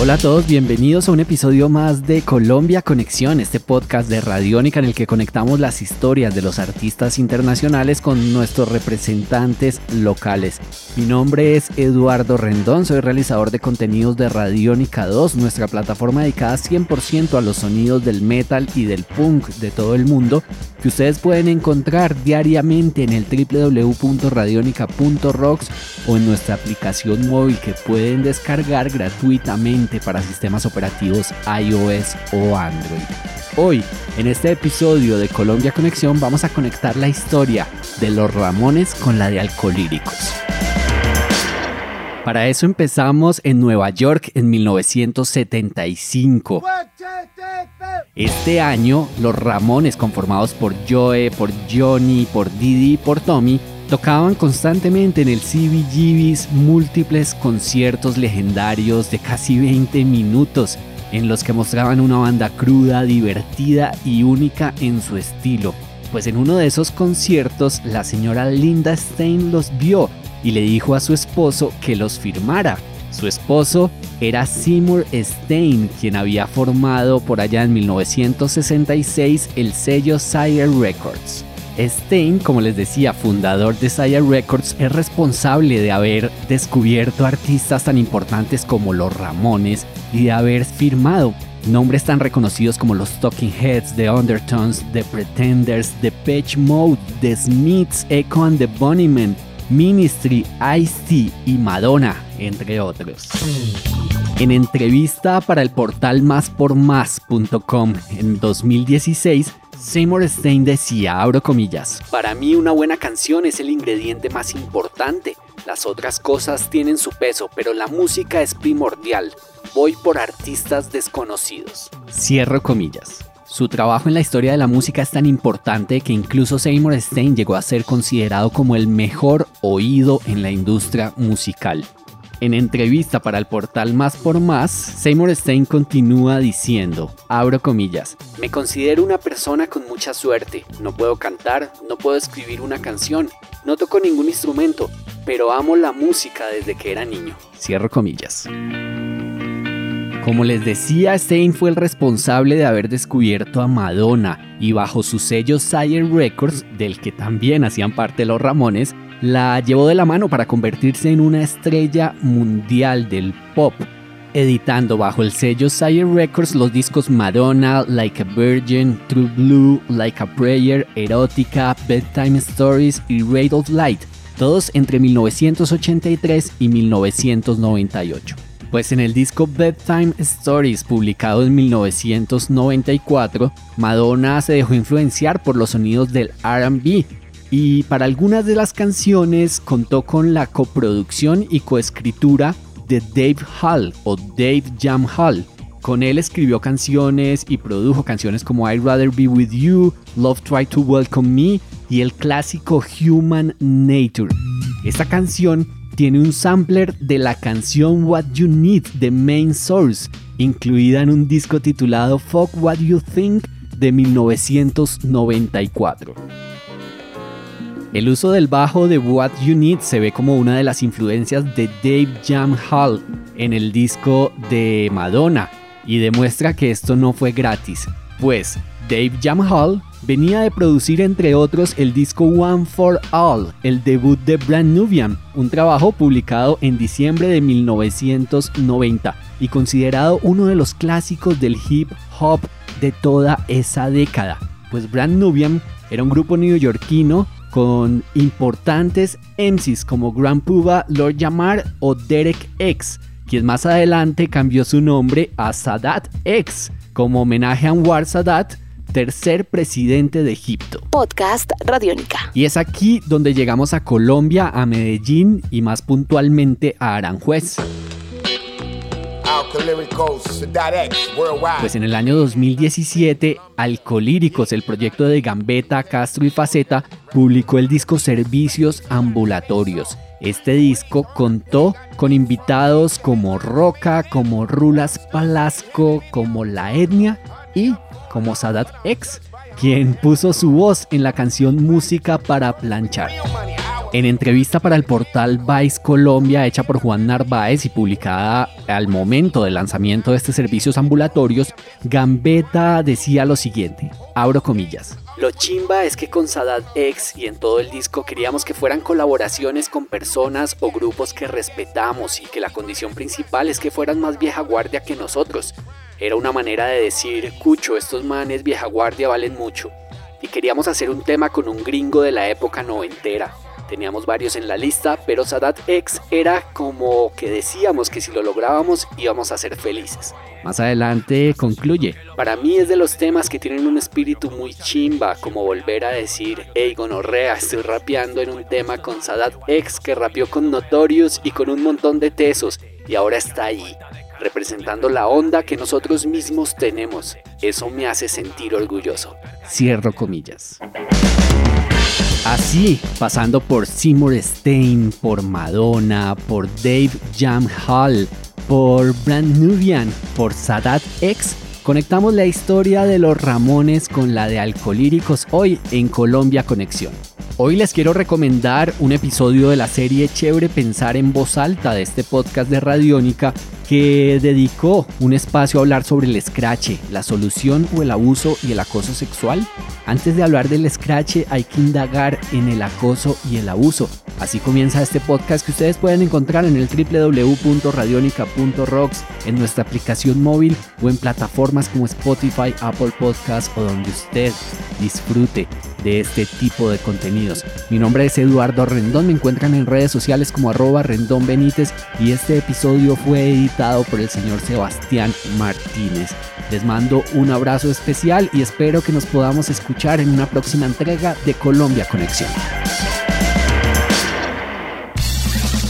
Hola a todos, bienvenidos a un episodio más de Colombia Conexión, este podcast de Radiónica en el que conectamos las historias de los artistas internacionales con nuestros representantes locales. Mi nombre es Eduardo Rendón, soy realizador de contenidos de Radiónica 2, nuestra plataforma dedicada 100% a los sonidos del metal y del punk de todo el mundo, que ustedes pueden encontrar diariamente en el www.radionica.rocks o en nuestra aplicación móvil que pueden descargar gratuitamente para sistemas operativos iOS o Android. Hoy, en este episodio de Colombia Conexión, vamos a conectar la historia de los Ramones con la de Alcolíricos. Para eso empezamos en Nueva York en 1975. Este año, los Ramones, conformados por Joe, por Johnny, por Didi y por Tommy, Tocaban constantemente en el CBGB's múltiples conciertos legendarios de casi 20 minutos en los que mostraban una banda cruda, divertida y única en su estilo. Pues en uno de esos conciertos la señora Linda Stein los vio y le dijo a su esposo que los firmara. Su esposo era Seymour Stein, quien había formado por allá en 1966 el sello Sire Records. Stein, como les decía, fundador de Sire Records, es responsable de haber descubierto artistas tan importantes como los Ramones y de haber firmado nombres tan reconocidos como los Talking Heads, The Undertones, The Pretenders, The Pitch Mode, The Smiths, Echo and the Bunnymen, Ministry, Ice-T y Madonna, entre otros. En entrevista para el portal máspormás.com en 2016, Seymour Stein decía, abro comillas, para mí una buena canción es el ingrediente más importante. Las otras cosas tienen su peso, pero la música es primordial. Voy por artistas desconocidos. Cierro comillas. Su trabajo en la historia de la música es tan importante que incluso Seymour Stein llegó a ser considerado como el mejor oído en la industria musical. En entrevista para el portal Más por Más, Seymour Stein continúa diciendo, abro comillas, me considero una persona con mucha suerte, no puedo cantar, no puedo escribir una canción, no toco ningún instrumento, pero amo la música desde que era niño. Cierro comillas. Como les decía, Stein fue el responsable de haber descubierto a Madonna y bajo su sello Sire Records, del que también hacían parte los Ramones, la llevó de la mano para convertirse en una estrella mundial del pop, editando bajo el sello Sire Records los discos Madonna, Like a Virgin, True Blue, Like a Prayer, Erótica, Bedtime Stories y Raid of Light, todos entre 1983 y 1998. Pues en el disco Bedtime Stories, publicado en 1994, Madonna se dejó influenciar por los sonidos del RB, y para algunas de las canciones contó con la coproducción y coescritura de Dave Hall o Dave Jam Hall. Con él escribió canciones y produjo canciones como I'd Rather Be With You, Love Try to Welcome Me y el clásico Human Nature. Esta canción tiene un sampler de la canción What You Need de Main Source, incluida en un disco titulado Fuck What You Think de 1994. El uso del bajo de What You Need se ve como una de las influencias de Dave Jam Hall en el disco de Madonna y demuestra que esto no fue gratis, pues Dave Jam Hall venía de producir entre otros el disco One for All, el debut de Brand Nubian, un trabajo publicado en diciembre de 1990 y considerado uno de los clásicos del hip hop de toda esa década, pues Brand Nubian era un grupo neoyorquino con importantes MCs como Grand Puba, Lord Yamar o Derek X, quien más adelante cambió su nombre a Sadat X como homenaje a Anwar Sadat, tercer presidente de Egipto. Podcast Radiónica. Y es aquí donde llegamos a Colombia, a Medellín y más puntualmente a Aranjuez. Pues en el año 2017, Alcolíricos, el proyecto de Gambetta, Castro y Faceta, publicó el disco Servicios Ambulatorios. Este disco contó con invitados como Roca, como Rulas Palasco, como La Etnia y como Sadat X, quien puso su voz en la canción Música para planchar. En entrevista para el portal Vice Colombia, hecha por Juan Narváez y publicada al momento del lanzamiento de estos servicios ambulatorios, Gambetta decía lo siguiente, abro comillas. Lo chimba es que con Sadat X y en todo el disco queríamos que fueran colaboraciones con personas o grupos que respetamos y que la condición principal es que fueran más vieja guardia que nosotros. Era una manera de decir, cucho, estos manes vieja guardia valen mucho. Y queríamos hacer un tema con un gringo de la época noventera Teníamos varios en la lista, pero Sadat X era como que decíamos que si lo lográbamos íbamos a ser felices. Más adelante concluye, para mí es de los temas que tienen un espíritu muy chimba, como volver a decir, hey gonorrea, estoy rapeando en un tema con Sadat X que rapeó con Notorious y con un montón de tesos, y ahora está ahí, representando la onda que nosotros mismos tenemos. Eso me hace sentir orgulloso. Cierro comillas. Así, pasando por Seymour Stein, por Madonna, por Dave Jam Hall, por Brand Nubian, por Sadat X, conectamos la historia de los Ramones con la de Alcolíricos hoy en Colombia Conexión. Hoy les quiero recomendar un episodio de la serie Chévere Pensar en Voz Alta de este podcast de Radiónica que dedicó un espacio a hablar sobre el scratch, la solución o el abuso y el acoso sexual. Antes de hablar del scratch hay que indagar en el acoso y el abuso. Así comienza este podcast que ustedes pueden encontrar en el www.radionica.rocks, en nuestra aplicación móvil o en plataformas como Spotify, Apple Podcasts o donde usted disfrute de este tipo de contenidos. Mi nombre es Eduardo Rendón, me encuentran en redes sociales como arroba Rendón Benítez y este episodio fue editado por el señor Sebastián Martínez. Les mando un abrazo especial y espero que nos podamos escuchar en una próxima entrega de Colombia Conexión.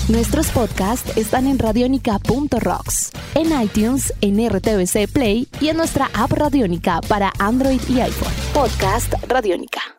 Nuestros podcasts están en radionica.rocks, en iTunes, en RTVC Play y en nuestra app Radionica para Android y iPhone. Podcast Radionica.